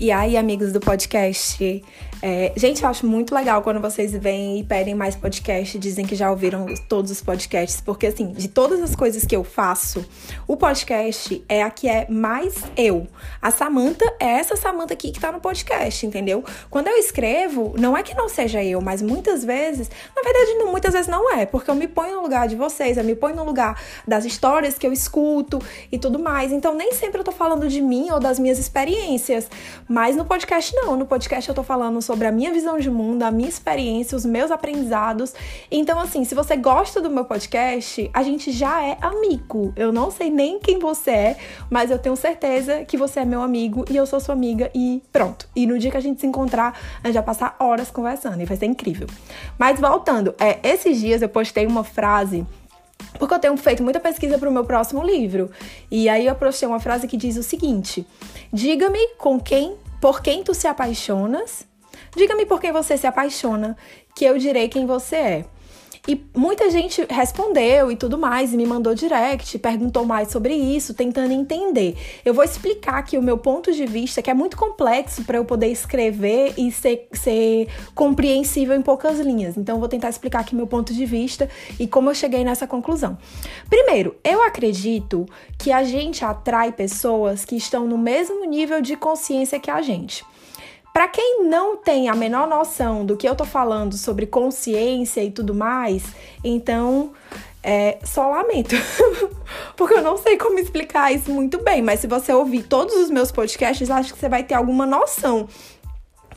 E aí, amigos do podcast, é, gente, eu acho muito legal quando vocês vêm e pedem mais podcast, dizem que já ouviram todos os podcasts, porque assim, de todas as coisas que eu faço, o podcast é a que é mais eu. A Samantha é essa Samantha aqui que tá no podcast, entendeu? Quando eu escrevo, não é que não seja eu, mas muitas vezes, na verdade, não, muitas vezes não é, porque eu me ponho no lugar de vocês, eu me ponho no lugar das histórias que eu escuto e tudo mais. Então, nem sempre eu tô falando de mim ou das minhas experiências, mas no podcast não. No podcast eu tô falando sobre a minha visão de mundo, a minha experiência, os meus aprendizados. Então, assim, se você gosta do meu podcast, a gente já é amigo. Eu não sei nem quem você é, mas eu tenho certeza que você é meu amigo e eu sou sua amiga e pronto. E no dia que a gente se encontrar, a gente vai passar horas conversando e vai ser incrível. Mas voltando, é, esses dias eu postei uma frase porque eu tenho feito muita pesquisa para o meu próximo livro. E aí eu postei uma frase que diz o seguinte: Diga-me com quem, por quem tu se apaixonas Diga-me por quem você se apaixona, que eu direi quem você é. E muita gente respondeu e tudo mais, e me mandou direct, perguntou mais sobre isso, tentando entender. Eu vou explicar aqui o meu ponto de vista, que é muito complexo para eu poder escrever e ser, ser compreensível em poucas linhas. Então, eu vou tentar explicar aqui meu ponto de vista e como eu cheguei nessa conclusão. Primeiro, eu acredito que a gente atrai pessoas que estão no mesmo nível de consciência que a gente. Para quem não tem a menor noção do que eu tô falando sobre consciência e tudo mais, então é, só lamento. Porque eu não sei como explicar isso muito bem, mas se você ouvir todos os meus podcasts, acho que você vai ter alguma noção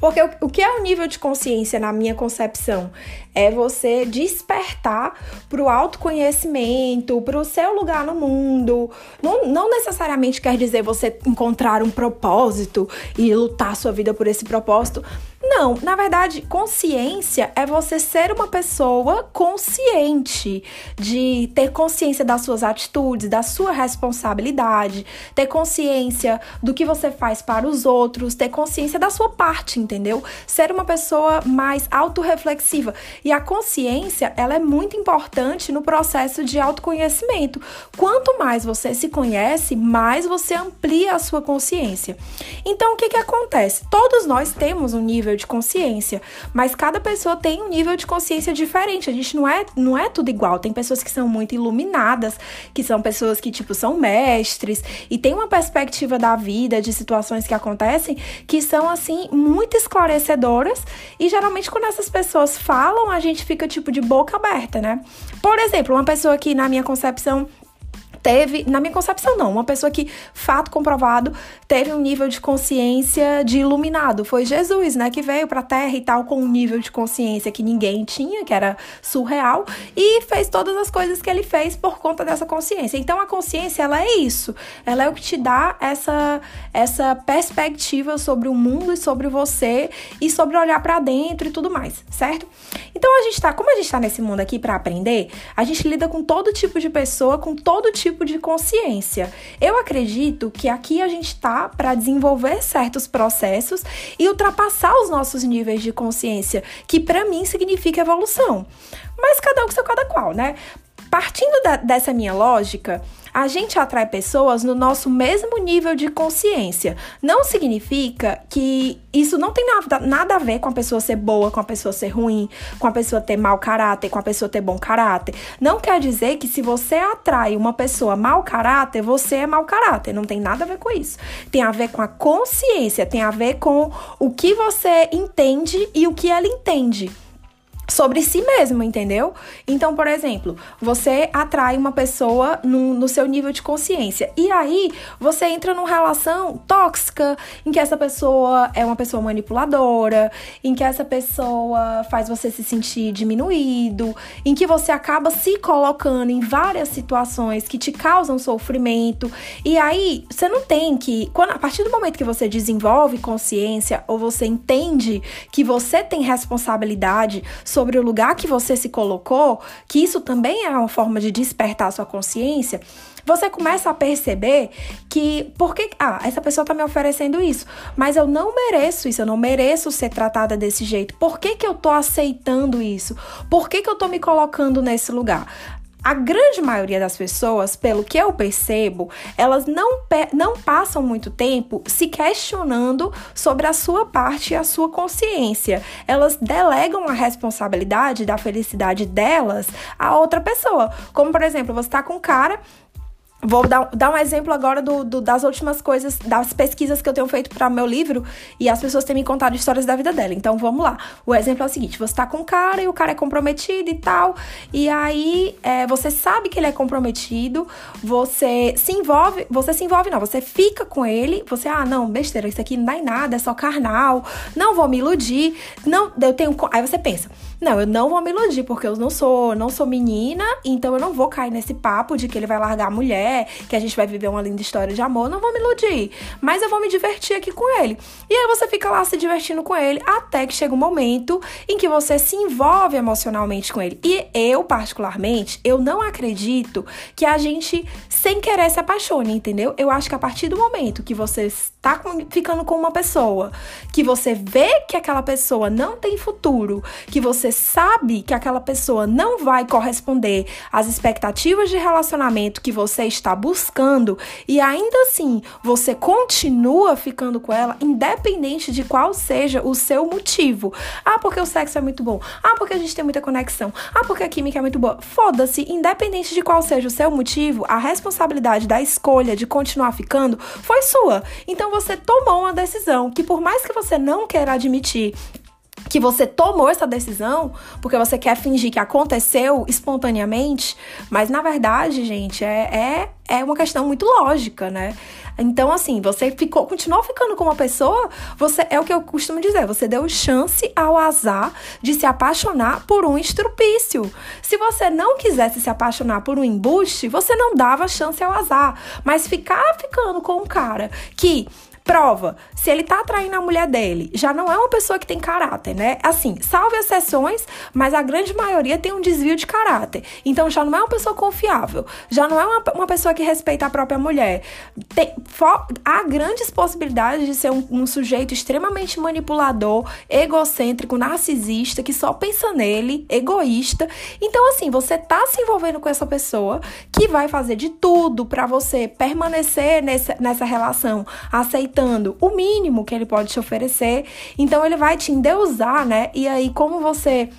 porque o, o que é o nível de consciência na minha concepção? É você despertar para o autoconhecimento, para o seu lugar no mundo. Não, não necessariamente quer dizer você encontrar um propósito e lutar sua vida por esse propósito não, na verdade, consciência é você ser uma pessoa consciente, de ter consciência das suas atitudes, da sua responsabilidade, ter consciência do que você faz para os outros, ter consciência da sua parte, entendeu? Ser uma pessoa mais autorreflexiva. E a consciência, ela é muito importante no processo de autoconhecimento. Quanto mais você se conhece, mais você amplia a sua consciência. Então, o que que acontece? Todos nós temos um nível de consciência, mas cada pessoa tem um nível de consciência diferente. A gente não é, não é tudo igual. Tem pessoas que são muito iluminadas, que são pessoas que, tipo, são mestres e tem uma perspectiva da vida, de situações que acontecem, que são, assim, muito esclarecedoras. E geralmente, quando essas pessoas falam, a gente fica, tipo, de boca aberta, né? Por exemplo, uma pessoa que, na minha concepção, teve, na minha concepção não, uma pessoa que, fato comprovado, teve um nível de consciência de iluminado. Foi Jesus, né, que veio pra Terra e tal com um nível de consciência que ninguém tinha, que era surreal, e fez todas as coisas que ele fez por conta dessa consciência. Então a consciência, ela é isso. Ela é o que te dá essa essa perspectiva sobre o mundo e sobre você e sobre olhar para dentro e tudo mais, certo? Então a gente tá, como a gente tá nesse mundo aqui para aprender, a gente lida com todo tipo de pessoa, com todo tipo tipo de consciência. Eu acredito que aqui a gente está para desenvolver certos processos e ultrapassar os nossos níveis de consciência, que para mim significa evolução. Mas cada um com seu cada qual, né? Partindo da, dessa minha lógica, a gente atrai pessoas no nosso mesmo nível de consciência. Não significa que isso não tem nada, nada a ver com a pessoa ser boa, com a pessoa ser ruim, com a pessoa ter mau caráter, com a pessoa ter bom caráter. Não quer dizer que se você atrai uma pessoa mau caráter, você é mau caráter. Não tem nada a ver com isso. Tem a ver com a consciência, tem a ver com o que você entende e o que ela entende sobre si mesmo, entendeu? Então, por exemplo, você atrai uma pessoa no, no, seu nível de consciência. E aí você entra numa relação tóxica em que essa pessoa é uma pessoa manipuladora, em que essa pessoa faz você se sentir diminuído, em que você acaba se colocando em várias situações que te causam sofrimento. E aí você não tem que. Quando, a partir do momento que você desenvolve consciência ou você entende que você tem responsabilidade sobre o lugar que você se colocou, que isso também é uma forma de despertar sua consciência, você começa a perceber que, por que, ah, essa pessoa tá me oferecendo isso, mas eu não mereço isso, eu não mereço ser tratada desse jeito. Por que, que eu tô aceitando isso? Por que, que eu tô me colocando nesse lugar? A grande maioria das pessoas, pelo que eu percebo, elas não, não passam muito tempo se questionando sobre a sua parte e a sua consciência. Elas delegam a responsabilidade da felicidade delas a outra pessoa. Como, por exemplo, você tá com um cara Vou dar, dar um exemplo agora do, do, das últimas coisas, das pesquisas que eu tenho feito para meu livro e as pessoas têm me contado histórias da vida dela. Então vamos lá. O exemplo é o seguinte: você tá com um cara e o cara é comprometido e tal, e aí é, você sabe que ele é comprometido, você se envolve, você se envolve, não, você fica com ele, você, ah, não, besteira, isso aqui não dá em nada, é só carnal, não vou me iludir, não, eu tenho. Aí você pensa. Não, eu não vou me iludir, porque eu não sou, não sou menina, então eu não vou cair nesse papo de que ele vai largar a mulher, que a gente vai viver uma linda história de amor, não vou me iludir. Mas eu vou me divertir aqui com ele. E aí você fica lá se divertindo com ele, até que chega um momento em que você se envolve emocionalmente com ele. E eu, particularmente, eu não acredito que a gente, sem querer, se apaixone, entendeu? Eu acho que a partir do momento que você está ficando com uma pessoa, que você vê que aquela pessoa não tem futuro, que você sabe que aquela pessoa não vai corresponder às expectativas de relacionamento que você está buscando e ainda assim você continua ficando com ela, independente de qual seja o seu motivo. Ah, porque o sexo é muito bom. Ah, porque a gente tem muita conexão. Ah, porque a química é muito boa. Foda-se, independente de qual seja o seu motivo, a responsabilidade da escolha de continuar ficando foi sua. Então você tomou uma decisão que por mais que você não queira admitir que você tomou essa decisão porque você quer fingir que aconteceu espontaneamente, mas na verdade, gente, é, é, é uma questão muito lógica, né? Então, assim, você ficou, continuou ficando com uma pessoa, você é o que eu costumo dizer, você deu chance ao azar de se apaixonar por um estrupício. Se você não quisesse se apaixonar por um embuste, você não dava chance ao azar. Mas ficar ficando com um cara que Prova, se ele tá traindo a mulher dele, já não é uma pessoa que tem caráter, né? Assim, salve exceções, mas a grande maioria tem um desvio de caráter. Então já não é uma pessoa confiável, já não é uma, uma pessoa que respeita a própria mulher. Tem, há grandes possibilidades de ser um, um sujeito extremamente manipulador, egocêntrico, narcisista, que só pensa nele, egoísta. Então, assim, você tá se envolvendo com essa pessoa que vai fazer de tudo para você permanecer nessa relação, aceitar aceitando o mínimo que ele pode te oferecer. Então ele vai te endeusar, né? E aí, como você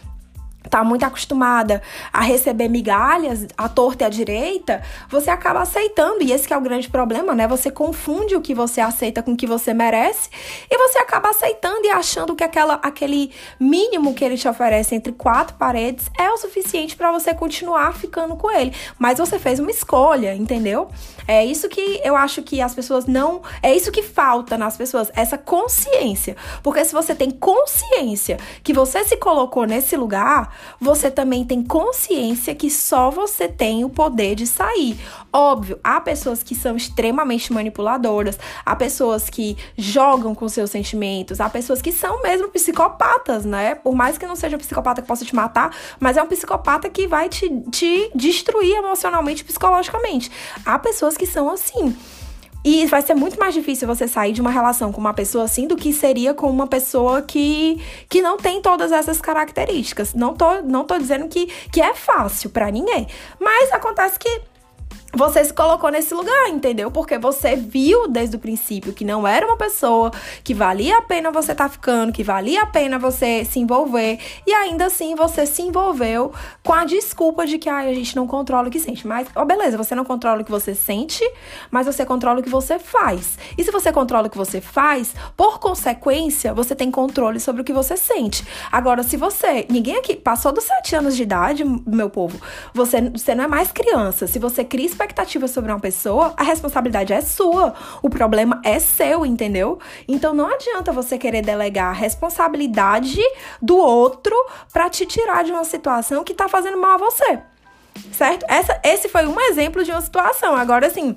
tá muito acostumada a receber migalhas à torta e à direita, você acaba aceitando. E esse é o grande problema, né? Você confunde o que você aceita com o que você merece e você acaba aceitando e achando que aquela, aquele mínimo que ele te oferece entre quatro paredes é o suficiente para você continuar ficando com ele. Mas você fez uma escolha, entendeu? É isso que eu acho que as pessoas não. É isso que falta nas pessoas, essa consciência. Porque se você tem consciência que você se colocou nesse lugar, você também tem consciência que só você tem o poder de sair. Óbvio, há pessoas que são extremamente manipuladoras, há pessoas que jogam com seus sentimentos, há pessoas que são mesmo psicopatas, né? Por mais que não seja um psicopata que possa te matar, mas é um psicopata que vai te, te destruir emocionalmente e psicologicamente. Há pessoas que são assim. E vai ser muito mais difícil você sair de uma relação com uma pessoa assim do que seria com uma pessoa que, que não tem todas essas características. Não tô, não tô dizendo que, que é fácil para ninguém. Mas acontece que você se colocou nesse lugar, entendeu? Porque você viu desde o princípio que não era uma pessoa que valia a pena você estar tá ficando, que valia a pena você se envolver, e ainda assim você se envolveu com a desculpa de que ah, a gente não controla o que sente. Mas, ó, oh, beleza, você não controla o que você sente, mas você controla o que você faz. E se você controla o que você faz, por consequência, você tem controle sobre o que você sente. Agora, se você, ninguém aqui passou dos sete anos de idade, meu povo, você, você não é mais criança. Se você cria expectativa sobre uma pessoa, a responsabilidade é sua. O problema é seu, entendeu? Então não adianta você querer delegar a responsabilidade do outro para te tirar de uma situação que tá fazendo mal a você. Certo? Essa, esse foi um exemplo de uma situação. Agora, assim,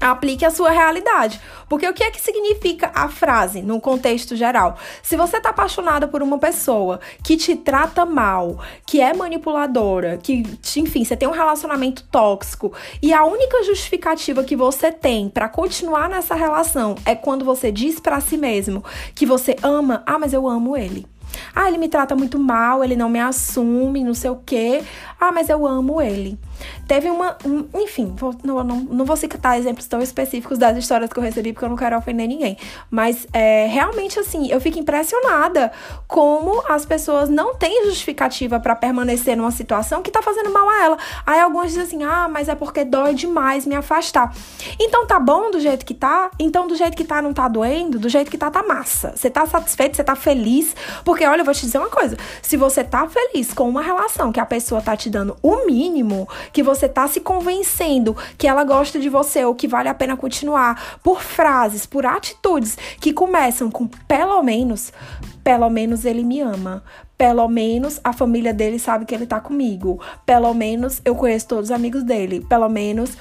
aplique a sua realidade. Porque o que é que significa a frase no contexto geral? Se você tá apaixonada por uma pessoa que te trata mal, que é manipuladora, que, enfim, você tem um relacionamento tóxico e a única justificativa que você tem para continuar nessa relação é quando você diz para si mesmo que você ama, ah, mas eu amo ele. Ah, ele me trata muito mal, ele não me assume, não sei o quê. Ah, mas eu amo ele. Teve uma. Um, enfim, vou, não, não, não vou citar exemplos tão específicos das histórias que eu recebi, porque eu não quero ofender ninguém. Mas é, realmente, assim, eu fico impressionada como as pessoas não têm justificativa para permanecer numa situação que tá fazendo mal a ela. Aí algumas dizem assim: ah, mas é porque dói demais me afastar. Então tá bom do jeito que tá? Então do jeito que tá não tá doendo? Do jeito que tá, tá massa. Você tá satisfeito? Você tá feliz? Porque olha, eu vou te dizer uma coisa: se você tá feliz com uma relação que a pessoa tá te dando o mínimo, que você tá se convencendo que ela gosta de você ou que vale a pena continuar por frases, por atitudes que começam com pelo menos, pelo menos ele me ama. Pelo menos a família dele sabe que ele tá comigo. Pelo menos eu conheço todos os amigos dele. Pelo menos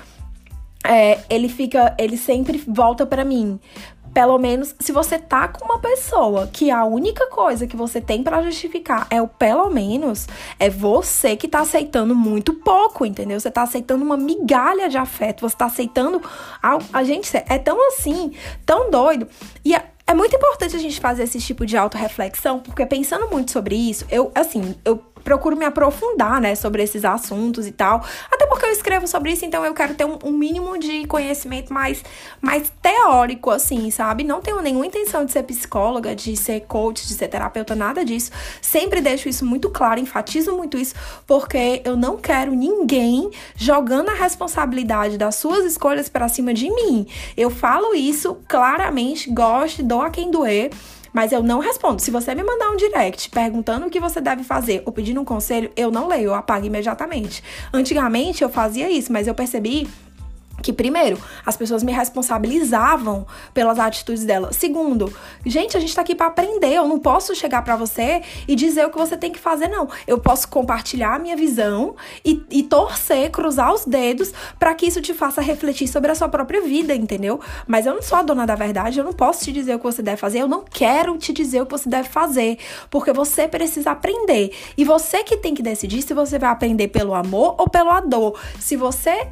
é, ele fica, ele sempre volta para mim. Pelo menos, se você tá com uma pessoa que a única coisa que você tem para justificar é o pelo menos, é você que tá aceitando muito pouco, entendeu? Você tá aceitando uma migalha de afeto, você tá aceitando. A, a gente é tão assim, tão doido. E a, é muito importante a gente fazer esse tipo de autorreflexão, porque pensando muito sobre isso, eu, assim, eu procuro me aprofundar, né, sobre esses assuntos e tal. Até porque eu escrevo sobre isso, então eu quero ter um, um mínimo de conhecimento mais, mais teórico, assim, sabe? Não tenho nenhuma intenção de ser psicóloga, de ser coach, de ser terapeuta, nada disso. Sempre deixo isso muito claro, enfatizo muito isso, porque eu não quero ninguém jogando a responsabilidade das suas escolhas para cima de mim. Eu falo isso claramente, gosto, dou a quem doer. Mas eu não respondo. Se você me mandar um direct perguntando o que você deve fazer ou pedindo um conselho, eu não leio, eu apago imediatamente. Antigamente eu fazia isso, mas eu percebi que primeiro, as pessoas me responsabilizavam pelas atitudes dela. Segundo, gente, a gente tá aqui para aprender. Eu não posso chegar para você e dizer o que você tem que fazer, não. Eu posso compartilhar a minha visão e, e torcer, cruzar os dedos para que isso te faça refletir sobre a sua própria vida, entendeu? Mas eu não sou a dona da verdade, eu não posso te dizer o que você deve fazer, eu não quero te dizer o que você deve fazer, porque você precisa aprender. E você que tem que decidir se você vai aprender pelo amor ou pela dor. Se você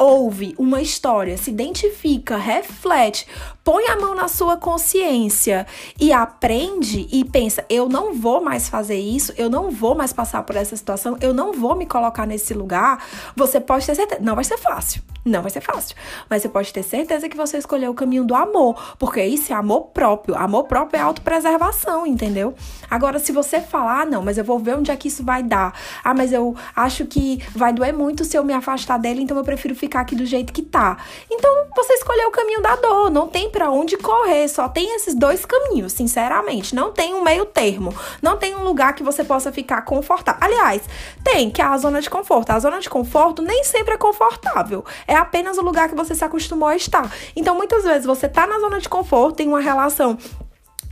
ouve uma história, se identifica, reflete, põe a mão na sua consciência e aprende e pensa: eu não vou mais fazer isso, eu não vou mais passar por essa situação, eu não vou me colocar nesse lugar, você pode ter certeza. Não vai ser fácil. Não vai ser fácil. Mas você pode ter certeza que você escolheu o caminho do amor. Porque isso é amor próprio. Amor próprio é autopreservação, entendeu? Agora, se você falar, ah, não, mas eu vou ver onde é que isso vai dar. Ah, mas eu acho que vai doer muito se eu me afastar dele, então eu prefiro ficar aqui do jeito que tá. Então, você escolheu o caminho da dor. Não tem para onde correr. Só tem esses dois caminhos, sinceramente. Não tem um meio termo. Não tem um lugar que você possa ficar confortável. Aliás, tem, que é a zona de conforto. A zona de conforto nem sempre é confortável é apenas o lugar que você se acostumou a estar. Então, muitas vezes você tá na zona de conforto, tem uma relação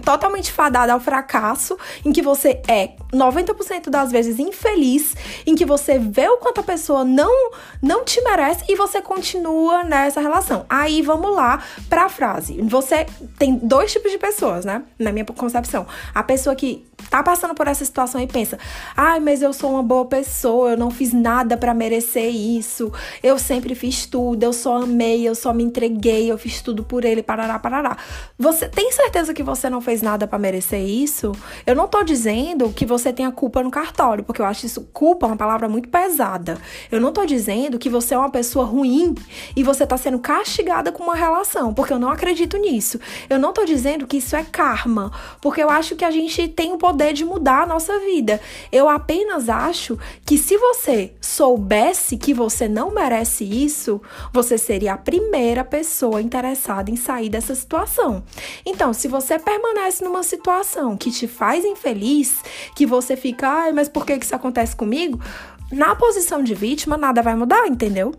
totalmente fadada ao fracasso, em que você é 90% das vezes infeliz, em que você vê o quanto a pessoa não não te merece e você continua nessa relação. Aí vamos lá para a frase. Você tem dois tipos de pessoas, né? Na minha concepção. A pessoa que tá passando por essa situação e pensa: "Ai, mas eu sou uma boa pessoa, eu não fiz nada para merecer isso. Eu sempre fiz tudo, eu só amei, eu só me entreguei, eu fiz tudo por ele, parará, parará". Você tem certeza que você não fez nada para merecer isso? Eu não tô dizendo que você tenha culpa no cartório, porque eu acho isso culpa uma palavra muito pesada. Eu não tô dizendo que você é uma pessoa ruim e você tá sendo castigada com uma relação, porque eu não acredito nisso. Eu não tô dizendo que isso é karma, porque eu acho que a gente tem o poder de mudar a nossa vida. Eu apenas acho que se você soubesse que você não merece isso, você seria a primeira pessoa interessada em sair dessa situação. Então, se você permanece numa situação que te faz infeliz, que você fica, ai, mas por que isso acontece comigo? Na posição de vítima, nada vai mudar, entendeu?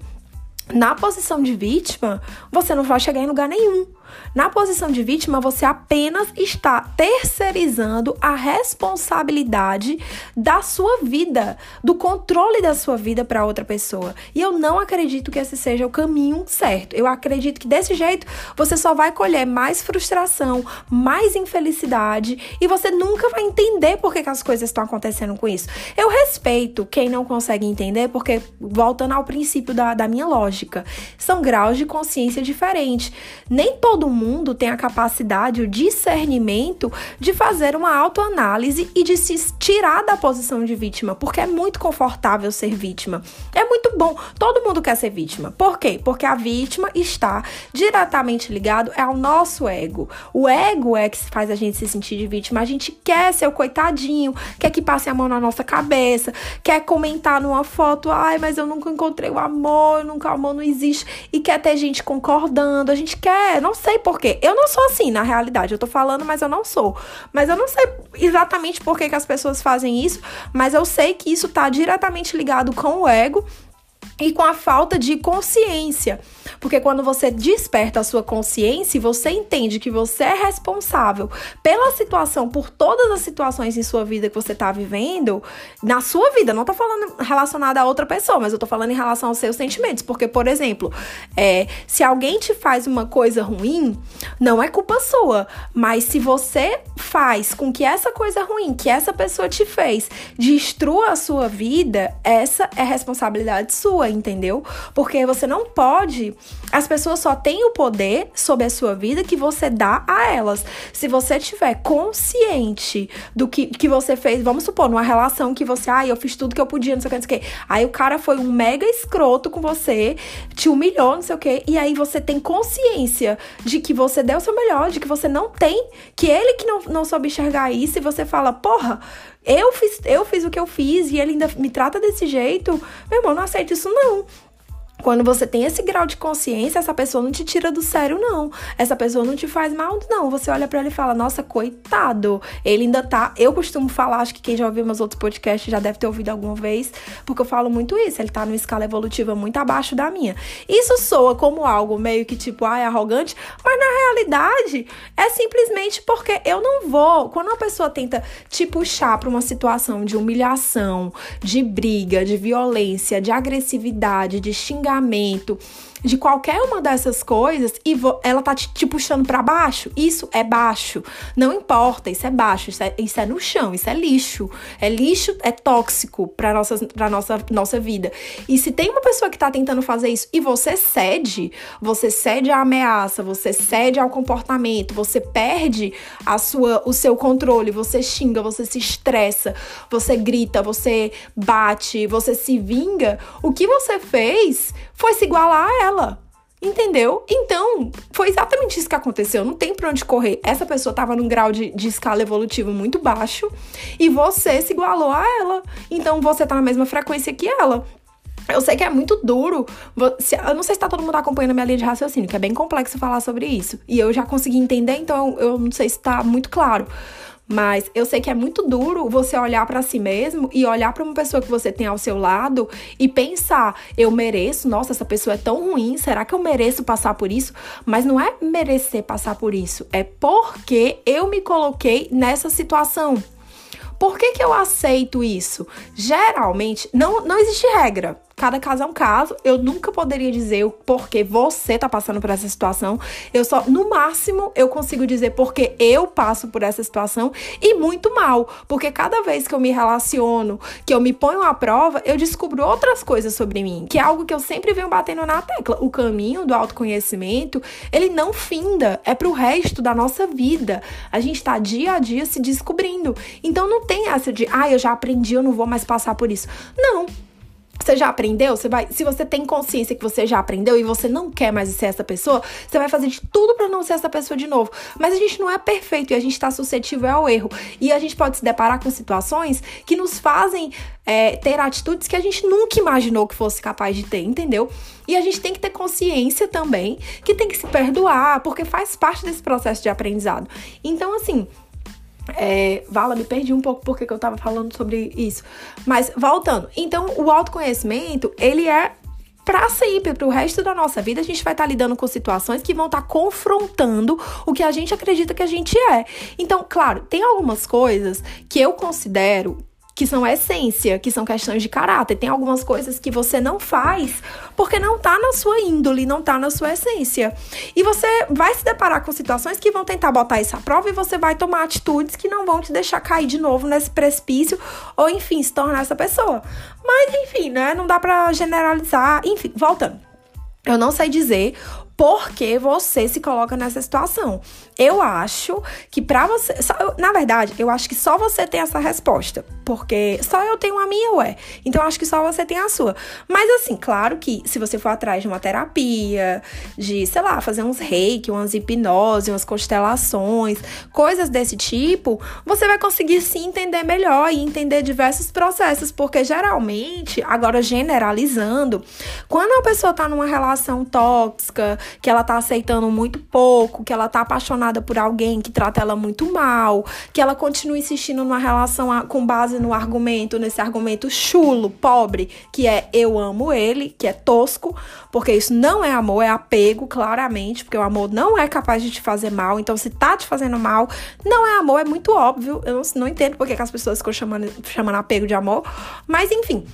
Na posição de vítima, você não vai chegar em lugar nenhum. Na posição de vítima, você apenas está terceirizando a responsabilidade da sua vida, do controle da sua vida para outra pessoa. E eu não acredito que esse seja o caminho certo. Eu acredito que desse jeito você só vai colher mais frustração, mais infelicidade e você nunca vai entender por que, que as coisas estão acontecendo com isso. Eu respeito quem não consegue entender, porque, voltando ao princípio da, da minha lógica, são graus de consciência diferentes. Nem todo todo mundo tem a capacidade, o discernimento de fazer uma autoanálise e de se tirar da posição de vítima, porque é muito confortável ser vítima. É muito bom. Todo mundo quer ser vítima. Por quê? Porque a vítima está diretamente ligado ao nosso ego. O ego é que faz a gente se sentir de vítima. A gente quer ser o coitadinho, quer que passe a mão na nossa cabeça, quer comentar numa foto, ai, mas eu nunca encontrei o amor, nunca o amor não existe. E quer ter gente concordando. A gente quer, não sei porquê. Eu não sou assim, na realidade. Eu tô falando, mas eu não sou. Mas eu não sei exatamente por que, que as pessoas fazem isso, mas eu sei que isso tá diretamente ligado com o ego e com a falta de consciência. Porque quando você desperta a sua consciência e você entende que você é responsável pela situação, por todas as situações em sua vida que você está vivendo, na sua vida, não tô falando relacionada a outra pessoa, mas eu tô falando em relação aos seus sentimentos. Porque, por exemplo, é, se alguém te faz uma coisa ruim, não é culpa sua. Mas se você faz com que essa coisa ruim que essa pessoa te fez destrua a sua vida, essa é responsabilidade sua entendeu? Porque você não pode. As pessoas só têm o poder sobre a sua vida que você dá a elas. Se você tiver consciente do que, que você fez, vamos supor, numa relação que você, ah, eu fiz tudo que eu podia, não sei o que, não sei o que. Aí o cara foi um mega escroto com você, te humilhou, não sei o que, e aí você tem consciência de que você deu o seu melhor, de que você não tem, que ele que não, não soube enxergar isso, e você fala, porra, eu fiz, eu fiz o que eu fiz e ele ainda me trata desse jeito. Meu irmão, não aceito isso não. Quando você tem esse grau de consciência, essa pessoa não te tira do sério, não. Essa pessoa não te faz mal, não. Você olha para ele e fala: Nossa, coitado. Ele ainda tá. Eu costumo falar, acho que quem já ouviu meus outros podcasts já deve ter ouvido alguma vez, porque eu falo muito isso. Ele tá numa escala evolutiva muito abaixo da minha. Isso soa como algo meio que tipo, ai, arrogante, mas na realidade é simplesmente porque eu não vou. Quando uma pessoa tenta te puxar pra uma situação de humilhação, de briga, de violência, de agressividade, de xingamento, xingamento, de qualquer uma dessas coisas e ela tá te, te puxando para baixo, isso é baixo. Não importa, isso é baixo, isso é, isso é no chão, isso é lixo. É lixo, é tóxico para nossa, pra nossa, nossa vida. E se tem uma pessoa que tá tentando fazer isso e você cede, você cede à ameaça, você cede ao comportamento, você perde a sua, o seu controle, você xinga, você se estressa, você grita, você bate, você se vinga, o que você fez foi se igualar a ela. Entendeu? Então, foi exatamente isso que aconteceu. Não tem pra onde correr. Essa pessoa tava num grau de, de escala evolutiva muito baixo e você se igualou a ela. Então, você tá na mesma frequência que ela. Eu sei que é muito duro. Eu não sei se tá todo mundo acompanhando a minha linha de raciocínio, que é bem complexo falar sobre isso. E eu já consegui entender, então eu não sei se tá muito claro. Mas eu sei que é muito duro você olhar para si mesmo e olhar para uma pessoa que você tem ao seu lado e pensar: eu mereço, nossa, essa pessoa é tão ruim, será que eu mereço passar por isso? Mas não é merecer passar por isso, é porque eu me coloquei nessa situação. Por que, que eu aceito isso? Geralmente, não, não existe regra. Cada caso é um caso. Eu nunca poderia dizer o porquê você tá passando por essa situação. Eu só, no máximo, eu consigo dizer porque eu passo por essa situação e muito mal. Porque cada vez que eu me relaciono, que eu me ponho à prova, eu descubro outras coisas sobre mim, que é algo que eu sempre venho batendo na tecla. O caminho do autoconhecimento, ele não finda, é pro resto da nossa vida. A gente tá dia a dia se descobrindo. Então não tem essa de, ah, eu já aprendi, eu não vou mais passar por isso. Não. Você já aprendeu? Você vai, se você tem consciência que você já aprendeu e você não quer mais ser essa pessoa, você vai fazer de tudo para não ser essa pessoa de novo. Mas a gente não é perfeito e a gente está suscetível ao erro. E a gente pode se deparar com situações que nos fazem é, ter atitudes que a gente nunca imaginou que fosse capaz de ter, entendeu? E a gente tem que ter consciência também que tem que se perdoar, porque faz parte desse processo de aprendizado. Então, assim, é, Vala, me perdi um pouco porque eu tava falando sobre isso. Mas voltando, então o autoconhecimento, ele é para sempre, para o resto da nossa vida, a gente vai estar tá lidando com situações que vão estar tá confrontando o que a gente acredita que a gente é. Então, claro, tem algumas coisas que eu considero que são a essência, que são questões de caráter. Tem algumas coisas que você não faz porque não tá na sua índole, não tá na sua essência. E você vai se deparar com situações que vão tentar botar isso à prova e você vai tomar atitudes que não vão te deixar cair de novo nesse precipício ou, enfim, se tornar essa pessoa. Mas, enfim, né? Não dá pra generalizar. Enfim, voltando. Eu não sei dizer porque você se coloca nessa situação. Eu acho que para você, só, na verdade, eu acho que só você tem essa resposta, porque só eu tenho a minha, ué. Então eu acho que só você tem a sua. Mas assim, claro que se você for atrás de uma terapia, de, sei lá, fazer uns reiki, umas hipnose, umas constelações, coisas desse tipo, você vai conseguir se entender melhor e entender diversos processos, porque geralmente, agora generalizando, quando a pessoa tá numa relação tóxica, que ela tá aceitando muito pouco, que ela tá apaixonada por alguém que trata ela muito mal, que ela continua insistindo numa relação com base no argumento, nesse argumento chulo, pobre, que é eu amo ele, que é tosco, porque isso não é amor, é apego, claramente, porque o amor não é capaz de te fazer mal. Então, se tá te fazendo mal, não é amor, é muito óbvio. Eu não, não entendo porque que as pessoas ficam chamando, chamando apego de amor, mas enfim.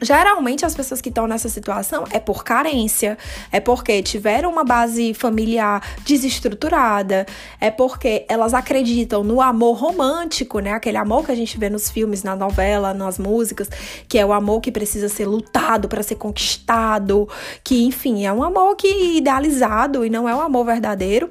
Geralmente as pessoas que estão nessa situação é por carência, é porque tiveram uma base familiar desestruturada, é porque elas acreditam no amor romântico, né? Aquele amor que a gente vê nos filmes, na novela, nas músicas, que é o amor que precisa ser lutado para ser conquistado, que enfim, é um amor que idealizado e não é um amor verdadeiro.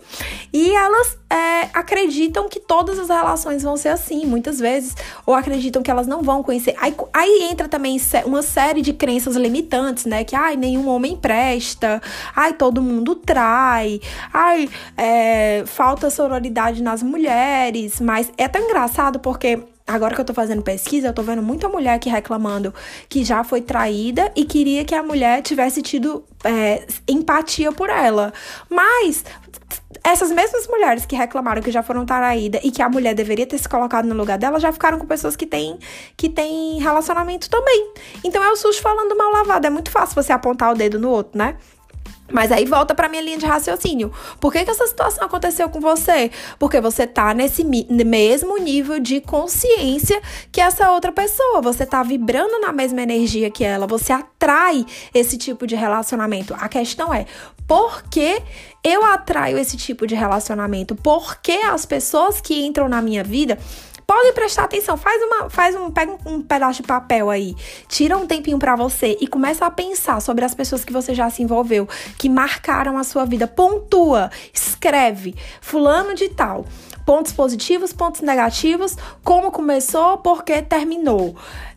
E elas é, acreditam que todas as relações vão ser assim, muitas vezes, ou acreditam que elas não vão conhecer. Aí, aí entra também uma série de crenças limitantes, né? Que, ai, nenhum homem presta, ai, todo mundo trai, ai, é, falta sororidade nas mulheres, mas é tão engraçado porque Agora que eu tô fazendo pesquisa, eu tô vendo muita mulher aqui reclamando que já foi traída e queria que a mulher tivesse tido é, empatia por ela. Mas essas mesmas mulheres que reclamaram que já foram traídas e que a mulher deveria ter se colocado no lugar dela, já ficaram com pessoas que têm, que têm relacionamento também. Então é o SUS falando mal lavado. É muito fácil você apontar o dedo no outro, né? Mas aí volta para minha linha de raciocínio. Por que, que essa situação aconteceu com você? Porque você tá nesse mesmo nível de consciência que essa outra pessoa. Você tá vibrando na mesma energia que ela. Você atrai esse tipo de relacionamento. A questão é: por que eu atraio esse tipo de relacionamento? Por que as pessoas que entram na minha vida Pode prestar atenção, faz uma, faz um, pega um, um pedaço de papel aí, tira um tempinho para você e começa a pensar sobre as pessoas que você já se envolveu, que marcaram a sua vida. Pontua, escreve, fulano de tal. Pontos positivos, pontos negativos, como começou, por que terminou.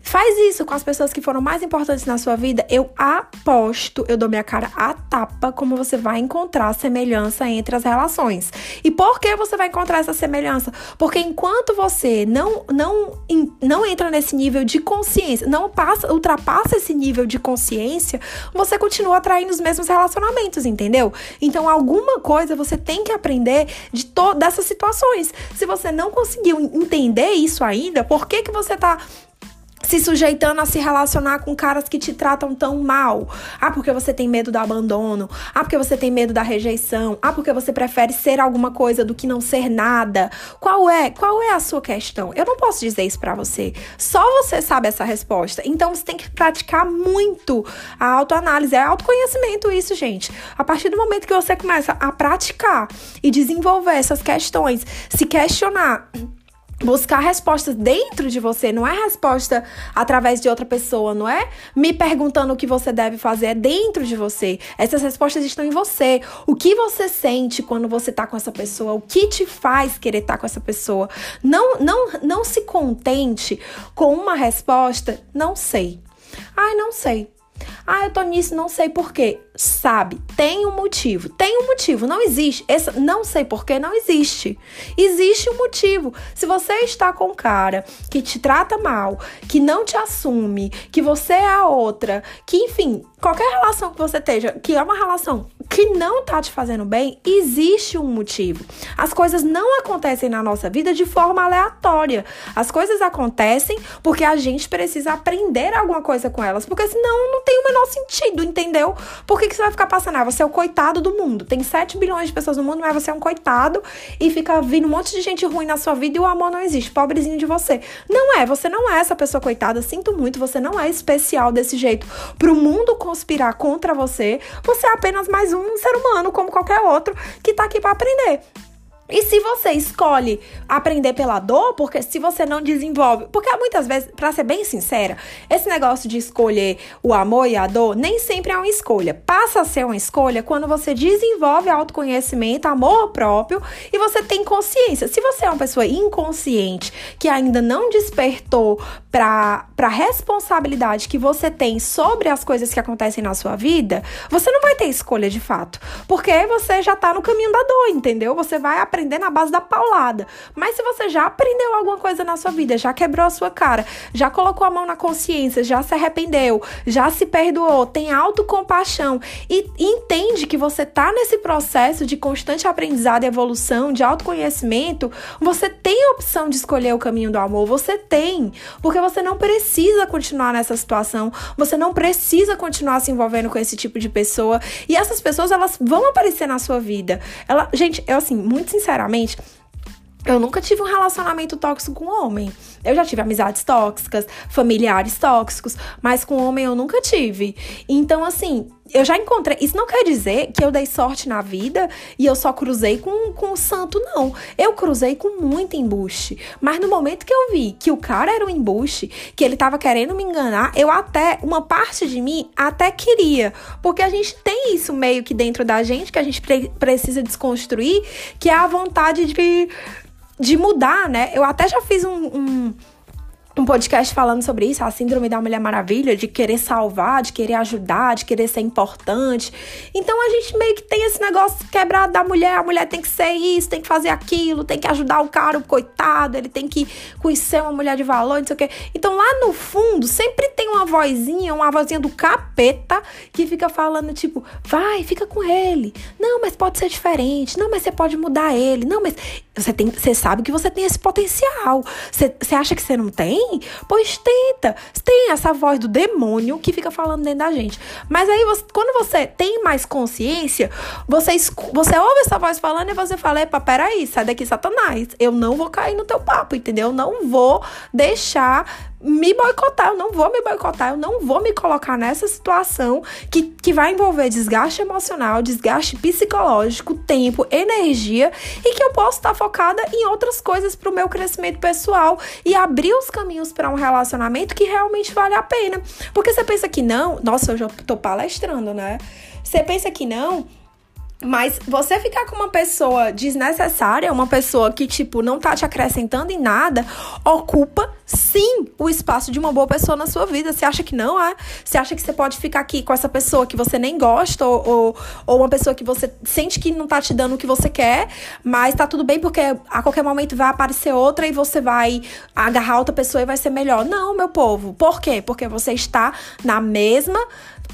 Faz isso com as pessoas que foram mais importantes na sua vida. Eu aposto, eu dou minha cara a tapa, como você vai encontrar semelhança entre as relações. E por que você vai encontrar essa semelhança? Porque enquanto você não não não entra nesse nível de consciência, não passa, ultrapassa esse nível de consciência, você continua atraindo os mesmos relacionamentos, entendeu? Então alguma coisa você tem que aprender de todas essas situações. Se você não conseguiu entender isso ainda, por que que você tá se sujeitando a se relacionar com caras que te tratam tão mal. Ah, porque você tem medo do abandono. Ah, porque você tem medo da rejeição. Ah, porque você prefere ser alguma coisa do que não ser nada. Qual é? Qual é a sua questão? Eu não posso dizer isso para você. Só você sabe essa resposta. Então você tem que praticar muito a autoanálise, é autoconhecimento isso, gente. A partir do momento que você começa a praticar e desenvolver essas questões, se questionar buscar respostas dentro de você, não é resposta através de outra pessoa, não é me perguntando o que você deve fazer, é dentro de você. Essas respostas estão em você. O que você sente quando você tá com essa pessoa? O que te faz querer estar tá com essa pessoa? Não, não, não se contente com uma resposta, não sei. Ai, não sei. Ah, eu tô nisso, não sei porquê. Sabe, tem um motivo. Tem um motivo, não existe. Esse não sei porquê não existe. Existe um motivo. Se você está com um cara que te trata mal, que não te assume, que você é a outra, que enfim, qualquer relação que você esteja, que é uma relação que não tá te fazendo bem, existe um motivo. As coisas não acontecem na nossa vida de forma aleatória. As coisas acontecem porque a gente precisa aprender alguma coisa com elas, porque senão não tem o menor sentido, entendeu? Por que, que você vai ficar passando? Ah, você é o coitado do mundo. Tem 7 bilhões de pessoas no mundo, mas você é um coitado e fica vindo um monte de gente ruim na sua vida e o amor não existe. Pobrezinho de você. Não é, você não é essa pessoa coitada. Sinto muito, você não é especial desse jeito. Pro mundo conspirar contra você, você é apenas mais um ser humano, como qualquer outro, que tá aqui para aprender. E se você escolhe aprender pela dor, porque se você não desenvolve, porque muitas vezes, para ser bem sincera, esse negócio de escolher o amor e a dor nem sempre é uma escolha. Passa a ser uma escolha quando você desenvolve autoconhecimento, amor próprio e você tem consciência. Se você é uma pessoa inconsciente que ainda não despertou para a responsabilidade que você tem sobre as coisas que acontecem na sua vida, você não vai ter escolha de fato, porque você já tá no caminho da dor, entendeu? Você vai aprender aprender na base da paulada. Mas se você já aprendeu alguma coisa na sua vida, já quebrou a sua cara, já colocou a mão na consciência, já se arrependeu, já se perdoou, tem autocompaixão e entende que você tá nesse processo de constante aprendizado e evolução, de autoconhecimento, você tem a opção de escolher o caminho do amor, você tem, porque você não precisa continuar nessa situação, você não precisa continuar se envolvendo com esse tipo de pessoa e essas pessoas elas vão aparecer na sua vida. Ela, gente, eu assim, muito sinceramente, eu nunca tive um relacionamento tóxico com homem. Eu já tive amizades tóxicas, familiares tóxicos, mas com homem eu nunca tive. Então, assim, eu já encontrei. Isso não quer dizer que eu dei sorte na vida e eu só cruzei com, com o santo, não. Eu cruzei com muito embuste. Mas no momento que eu vi que o cara era um embuste, que ele tava querendo me enganar, eu até, uma parte de mim até queria. Porque a gente tem isso meio que dentro da gente, que a gente pre precisa desconstruir, que é a vontade de, de mudar, né? Eu até já fiz um, um um podcast falando sobre isso, a síndrome da Mulher Maravilha, de querer salvar, de querer ajudar, de querer ser importante. Então a gente meio que tem esse negócio quebrado da mulher, a mulher tem que ser isso, tem que fazer aquilo, tem que ajudar o cara, o coitado, ele tem que conhecer uma mulher de valor, não sei o quê. Então lá no fundo sempre tem uma vozinha, uma vozinha do capeta que fica falando tipo, vai, fica com ele. Não, mas pode ser diferente. Não, mas você pode mudar ele. Não, mas você tem, você sabe que você tem esse potencial. Você, você acha que você não tem? Pois tenta. Tem essa voz do demônio que fica falando dentro da gente. Mas aí, você, quando você tem mais consciência, você, você ouve essa voz falando e você fala: epa, peraí, sai daqui, Satanás. Eu não vou cair no teu papo, entendeu? Eu não vou deixar me boicotar, eu não vou me boicotar, eu não vou me colocar nessa situação que, que vai envolver desgaste emocional, desgaste psicológico, tempo, energia e que eu posso estar focada em outras coisas para o meu crescimento pessoal e abrir os caminhos para um relacionamento que realmente vale a pena. Porque você pensa que não, nossa, eu já tô palestrando, né? Você pensa que não, mas você ficar com uma pessoa desnecessária, uma pessoa que, tipo, não tá te acrescentando em nada, ocupa sim o espaço de uma boa pessoa na sua vida. Você acha que não é? Você acha que você pode ficar aqui com essa pessoa que você nem gosta, ou, ou, ou uma pessoa que você sente que não tá te dando o que você quer, mas tá tudo bem porque a qualquer momento vai aparecer outra e você vai agarrar outra pessoa e vai ser melhor. Não, meu povo. Por quê? Porque você está na mesma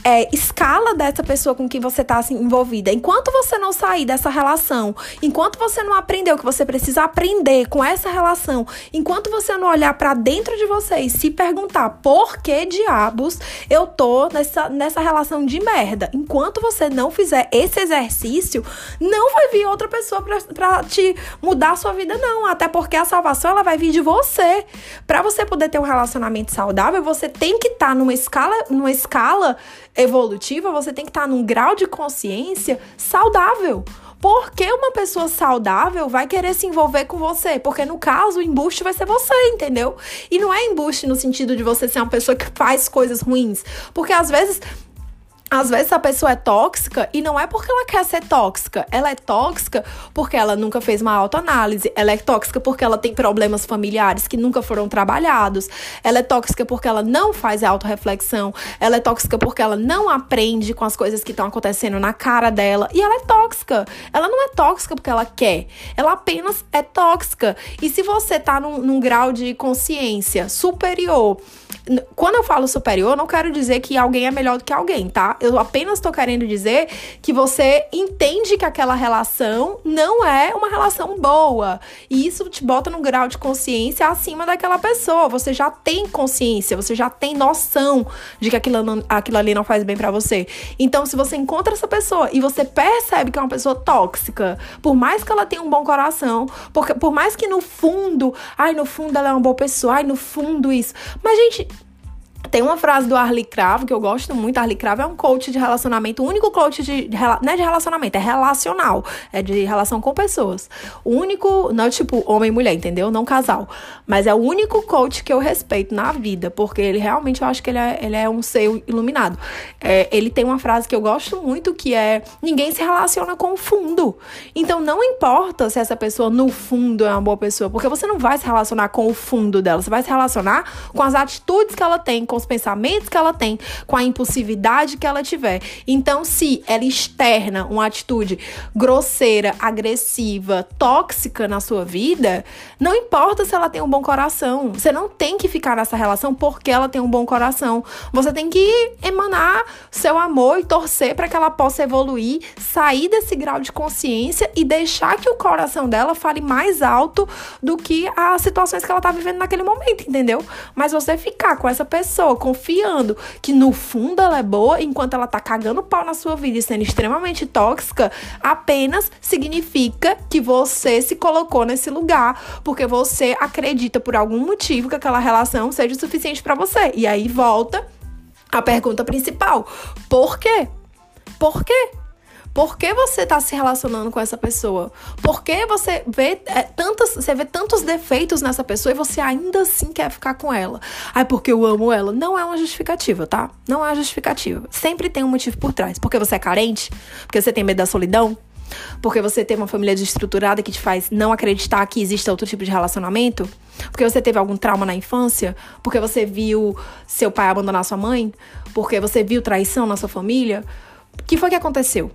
é, escala dessa pessoa com quem você está assim, envolvida. Enquanto você não sair dessa relação, enquanto você não aprender o que você precisa aprender com essa relação, enquanto você não olhar para dentro de você e se perguntar por que diabos eu tô nessa, nessa relação de merda, enquanto você não fizer esse exercício, não vai vir outra pessoa para te mudar a sua vida, não. Até porque a salvação ela vai vir de você. Para você poder ter um relacionamento saudável, você tem que estar tá numa escala, numa escala evolutiva, você tem que estar num grau de consciência saudável. Porque uma pessoa saudável vai querer se envolver com você? Porque no caso, o embuste vai ser você, entendeu? E não é embuste no sentido de você ser uma pessoa que faz coisas ruins. Porque às vezes às vezes a pessoa é tóxica e não é porque ela quer ser tóxica. Ela é tóxica porque ela nunca fez uma autoanálise. Ela é tóxica porque ela tem problemas familiares que nunca foram trabalhados. Ela é tóxica porque ela não faz autorreflexão. Ela é tóxica porque ela não aprende com as coisas que estão acontecendo na cara dela. E ela é tóxica. Ela não é tóxica porque ela quer. Ela apenas é tóxica. E se você tá num, num grau de consciência superior, quando eu falo superior, não quero dizer que alguém é melhor do que alguém, tá? Eu apenas tô querendo dizer que você entende que aquela relação não é uma relação boa. E isso te bota num grau de consciência acima daquela pessoa. Você já tem consciência, você já tem noção de que aquilo, não, aquilo ali não faz bem para você. Então, se você encontra essa pessoa e você percebe que é uma pessoa tóxica, por mais que ela tenha um bom coração, porque, por mais que no fundo, ai, no fundo ela é uma boa pessoa, ai, no fundo isso. Mas, gente, Tem uma frase do Arlie Cravo que eu gosto muito. Arlie Cravo é um coach de relacionamento, o único coach de, de não é de relacionamento, é relacional, é de relação com pessoas. O único, não tipo homem e mulher, entendeu? Não casal, mas é o único coach que eu respeito na vida, porque ele realmente eu acho que ele é, ele é um ser iluminado. É, ele tem uma frase que eu gosto muito que é: ninguém se relaciona com o fundo. Então não importa se essa pessoa no fundo é uma boa pessoa, porque você não vai se relacionar com o fundo dela, você vai se relacionar com as atitudes que ela tem, com os pensamentos que ela tem, com a impulsividade que ela tiver. Então, se ela externa uma atitude grosseira, agressiva, tóxica na sua vida, não importa se ela tem um bom coração. Você não tem que ficar nessa relação porque ela tem um bom coração. Você tem que emanar seu amor e torcer para que ela possa evoluir, sair desse grau de consciência e deixar que o coração dela fale mais alto do que as situações que ela tá vivendo naquele momento, entendeu? Mas você ficar com essa pessoa confiando que no fundo ela é boa, enquanto ela tá cagando pau na sua vida e sendo extremamente tóxica, apenas significa que você se colocou nesse lugar, porque você acredita por algum motivo que aquela relação seja o suficiente para você. E aí volta a pergunta principal: por quê? Por quê? Por que você está se relacionando com essa pessoa? Por que você vê, é, tantos, você vê tantos defeitos nessa pessoa e você ainda assim quer ficar com ela? Ai, porque eu amo ela. Não é uma justificativa, tá? Não é uma justificativa. Sempre tem um motivo por trás. Porque você é carente? Porque você tem medo da solidão? Porque você tem uma família desestruturada que te faz não acreditar que existe outro tipo de relacionamento? Porque você teve algum trauma na infância? Porque você viu seu pai abandonar sua mãe? Porque você viu traição na sua família? O que foi que aconteceu?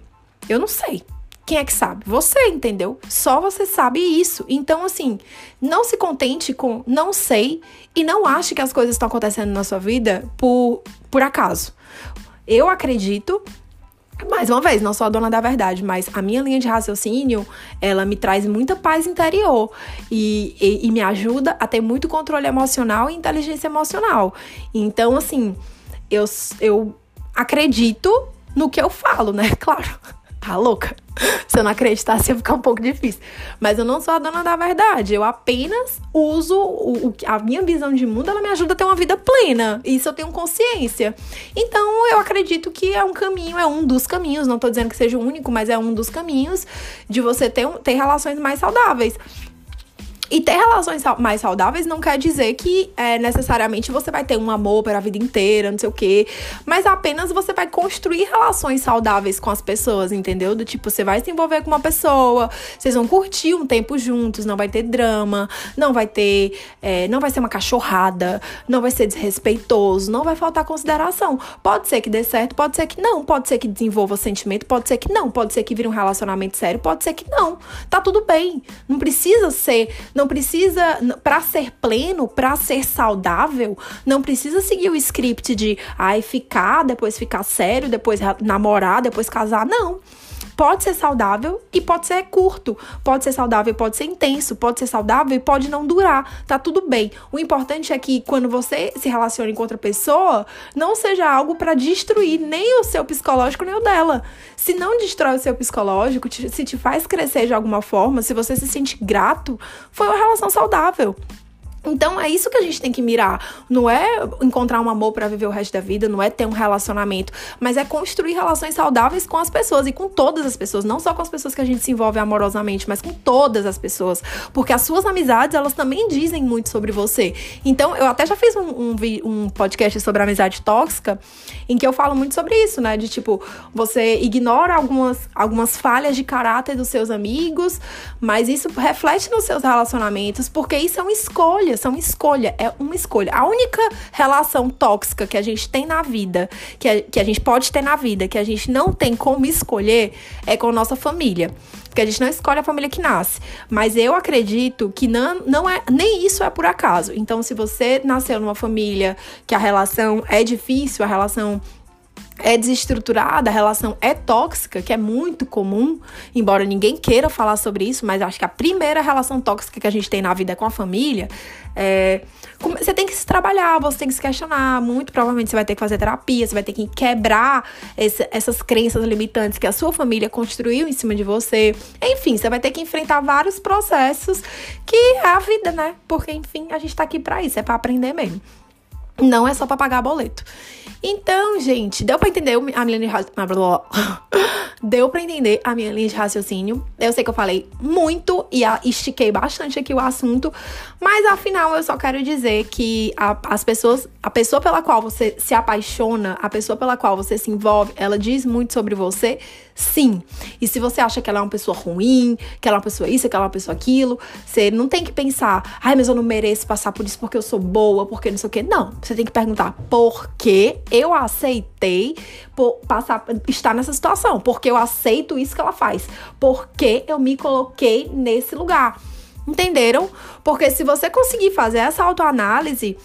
Eu não sei. Quem é que sabe? Você, entendeu? Só você sabe isso. Então, assim, não se contente com não sei e não ache que as coisas estão acontecendo na sua vida por, por acaso. Eu acredito mais uma vez, não sou a dona da verdade, mas a minha linha de raciocínio, ela me traz muita paz interior e, e, e, me ajuda a ter muito controle emocional e inteligência emocional. Então, assim, eu, eu acredito no que eu falo, né? Claro tá louca? Se eu não acreditasse, ia ficar um pouco difícil. Mas eu não sou a dona da verdade. Eu apenas uso o, o, a minha visão de mundo, ela me ajuda a ter uma vida plena. Isso eu tenho consciência. Então, eu acredito que é um caminho, é um dos caminhos. Não tô dizendo que seja o único, mas é um dos caminhos de você ter, ter relações mais saudáveis. E ter relações mais saudáveis não quer dizer que é, necessariamente você vai ter um amor para a vida inteira, não sei o quê. Mas apenas você vai construir relações saudáveis com as pessoas, entendeu? Do tipo, você vai se envolver com uma pessoa, vocês vão curtir um tempo juntos, não vai ter drama, não vai ter. É, não vai ser uma cachorrada, não vai ser desrespeitoso, não vai faltar consideração. Pode ser que dê certo, pode ser que não, pode ser que desenvolva sentimento, pode ser que não, pode ser que vire um relacionamento sério, pode ser que não. Tá tudo bem. Não precisa ser não precisa, para ser pleno, para ser saudável, não precisa seguir o script de ai ficar, depois ficar sério, depois namorar, depois casar. Não pode ser saudável e pode ser curto. Pode ser saudável e pode ser intenso. Pode ser saudável e pode não durar. Tá tudo bem. O importante é que quando você se relacione com outra pessoa, não seja algo para destruir nem o seu psicológico nem o dela. Se não destrói o seu psicológico, se te faz crescer de alguma forma, se você se sente grato, foi uma relação saudável. Então é isso que a gente tem que mirar. Não é encontrar um amor para viver o resto da vida, não é ter um relacionamento, mas é construir relações saudáveis com as pessoas e com todas as pessoas, não só com as pessoas que a gente se envolve amorosamente, mas com todas as pessoas, porque as suas amizades elas também dizem muito sobre você. Então eu até já fiz um, um, um podcast sobre amizade tóxica, em que eu falo muito sobre isso, né? De tipo você ignora algumas algumas falhas de caráter dos seus amigos, mas isso reflete nos seus relacionamentos, porque isso é uma escolha escolha, são escolha, é uma escolha. A única relação tóxica que a gente tem na vida, que a, que a gente pode ter na vida, que a gente não tem como escolher, é com a nossa família. Porque a gente não escolhe a família que nasce. Mas eu acredito que não, não é. Nem isso é por acaso. Então, se você nasceu numa família que a relação é difícil, a relação é desestruturada, a relação é tóxica, que é muito comum, embora ninguém queira falar sobre isso, mas acho que a primeira relação tóxica que a gente tem na vida é com a família. É, você tem que se trabalhar, você tem que se questionar. Muito provavelmente você vai ter que fazer terapia, você vai ter que quebrar esse, essas crenças limitantes que a sua família construiu em cima de você. Enfim, você vai ter que enfrentar vários processos que é a vida, né? Porque, enfim, a gente tá aqui pra isso, é pra aprender mesmo. Não é só para pagar boleto. Então, gente, deu para entender a minha linha de raciocínio. Deu para entender a minha linha de raciocínio. Eu sei que eu falei muito e estiquei bastante aqui o assunto, mas afinal eu só quero dizer que a, as pessoas, a pessoa pela qual você se apaixona, a pessoa pela qual você se envolve, ela diz muito sobre você Sim. E se você acha que ela é uma pessoa ruim, que ela é uma pessoa isso, que ela é uma pessoa aquilo, você não tem que pensar, ai, mas eu não mereço passar por isso porque eu sou boa, porque não sei o quê. Não. Você tem que perguntar por que eu aceitei passar, estar nessa situação. Porque eu aceito isso que ela faz. Porque eu me coloquei nesse lugar. Entenderam? Porque se você conseguir fazer essa autoanálise,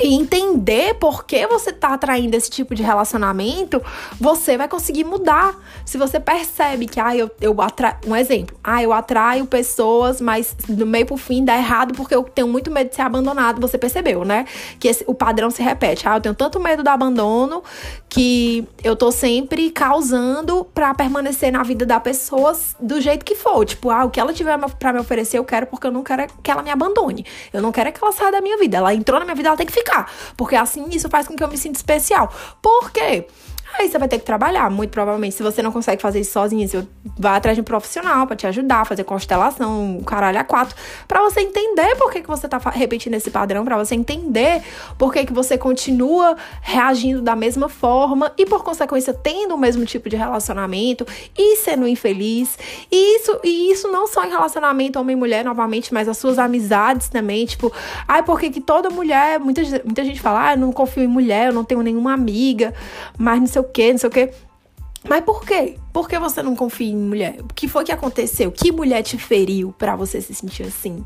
e entender por que você tá atraindo esse tipo de relacionamento, você vai conseguir mudar. Se você percebe que, ah, eu, eu atraio. Um exemplo, ah, eu atraio pessoas, mas no meio pro fim dá errado porque eu tenho muito medo de ser abandonado. Você percebeu, né? Que esse, o padrão se repete. Ah, eu tenho tanto medo do abandono que eu tô sempre causando para permanecer na vida da pessoa do jeito que for. Tipo, ah, o que ela tiver para me oferecer, eu quero porque eu não quero que ela me abandone. Eu não quero que ela saia da minha vida. Ela entrou na minha vida, ela tem que ficar Porque assim isso faz com que eu me sinta especial. Por quê? Aí você vai ter que trabalhar, muito provavelmente. Se você não consegue fazer isso sozinho, você vai atrás de um profissional para te ajudar, fazer constelação, caralho, a quatro, para você entender por que, que você tá repetindo esse padrão, para você entender por que, que você continua reagindo da mesma forma e, por consequência, tendo o mesmo tipo de relacionamento e sendo infeliz. E isso, e isso não só em relacionamento homem e mulher, novamente, mas as suas amizades também. Tipo, ai, por que, que toda mulher, muita, muita gente fala, ah, eu não confio em mulher, eu não tenho nenhuma amiga, mas não sei o quê, não sei o quê. Mas por quê? Por que você não confia em mulher? O que foi que aconteceu? Que mulher te feriu para você se sentir assim?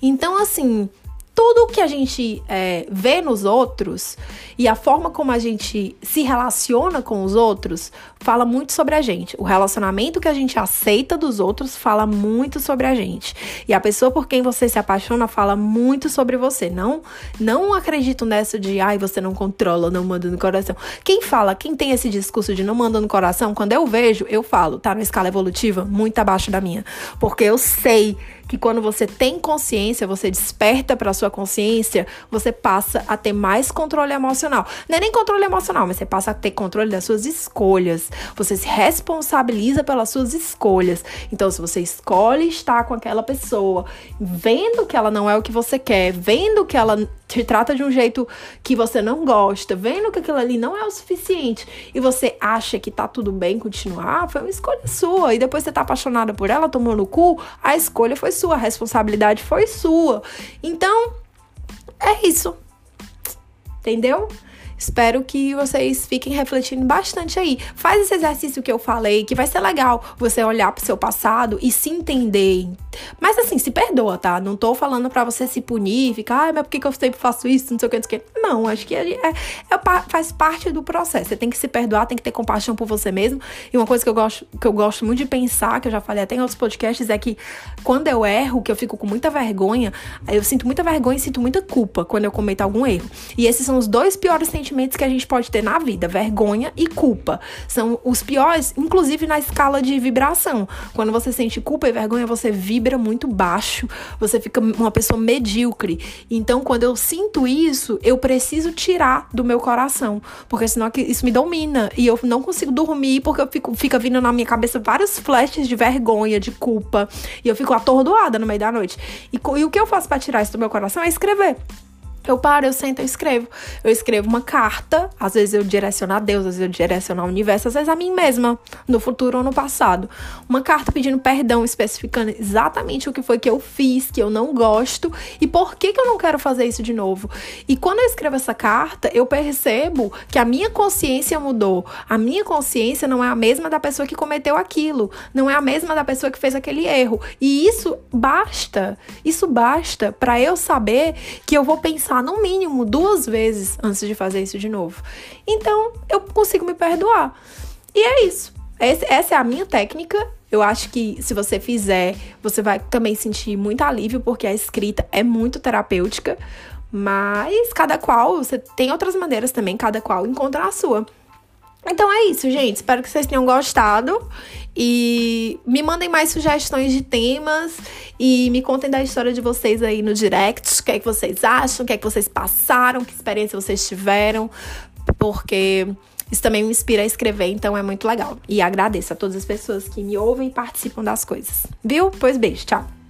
Então, assim, tudo que a gente é, vê nos outros e a forma como a gente se relaciona com os outros fala muito sobre a gente. O relacionamento que a gente aceita dos outros fala muito sobre a gente. E a pessoa por quem você se apaixona fala muito sobre você. Não, não acredito nessa de ai, você não controla, não manda no coração. Quem fala, quem tem esse discurso de não manda no coração, quando eu vejo, eu falo, tá na escala evolutiva muito abaixo da minha. Porque eu sei que quando você tem consciência, você desperta para sua consciência, você passa a ter mais controle emocional. Não é nem controle emocional, mas você passa a ter controle das suas escolhas. Você se responsabiliza pelas suas escolhas. Então, se você escolhe estar com aquela pessoa, vendo que ela não é o que você quer, vendo que ela te trata de um jeito que você não gosta, vendo que aquilo ali não é o suficiente e você acha que tá tudo bem continuar, foi uma escolha sua. E depois você tá apaixonada por ela, tomou no cu, a escolha foi sua, a responsabilidade foi sua. Então, é isso. Entendeu? Espero que vocês fiquem refletindo bastante aí. Faz esse exercício que eu falei, que vai ser legal você olhar pro seu passado e se entender. Mas assim, se perdoa, tá? Não tô falando para você se punir, ficar, ai, mas por que, que eu sempre faço isso? Não sei o que, não sei o que. Não, acho que é, é, faz parte do processo. Você tem que se perdoar, tem que ter compaixão por você mesmo. E uma coisa que eu gosto, que eu gosto muito de pensar, que eu já falei até em outros podcasts, é que quando eu erro, que eu fico com muita vergonha, eu sinto muita vergonha e sinto muita culpa quando eu cometo algum erro. E esses são os dois piores sentimentos sentimentos que a gente pode ter na vida: vergonha e culpa. São os piores, inclusive na escala de vibração. Quando você sente culpa e vergonha, você vibra muito baixo, você fica uma pessoa medíocre. Então, quando eu sinto isso, eu preciso tirar do meu coração, porque senão isso me domina e eu não consigo dormir porque eu fico, fica vindo na minha cabeça vários flashes de vergonha, de culpa, e eu fico atordoada no meio da noite. E, e o que eu faço para tirar isso do meu coração é escrever. Eu paro, eu sento, eu escrevo. Eu escrevo uma carta, às vezes eu direciono a Deus, às vezes eu direciono ao universo, às vezes a mim mesma, no futuro ou no passado. Uma carta pedindo perdão, especificando exatamente o que foi que eu fiz, que eu não gosto e por que, que eu não quero fazer isso de novo. E quando eu escrevo essa carta, eu percebo que a minha consciência mudou. A minha consciência não é a mesma da pessoa que cometeu aquilo, não é a mesma da pessoa que fez aquele erro. E isso basta, isso basta para eu saber que eu vou pensar pensar no mínimo duas vezes antes de fazer isso de novo. Então, eu consigo me perdoar. E é isso. essa é a minha técnica. Eu acho que se você fizer, você vai também sentir muito alívio, porque a escrita é muito terapêutica. Mas cada qual, você tem outras maneiras também, cada qual encontra a sua. Então é isso, gente. Espero que vocês tenham gostado. E me mandem mais sugestões de temas e me contem da história de vocês aí no direct. O que é que vocês acham? O que é que vocês passaram? Que experiência vocês tiveram? Porque isso também me inspira a escrever, então é muito legal. E agradeço a todas as pessoas que me ouvem e participam das coisas. Viu? Pois beijo, tchau.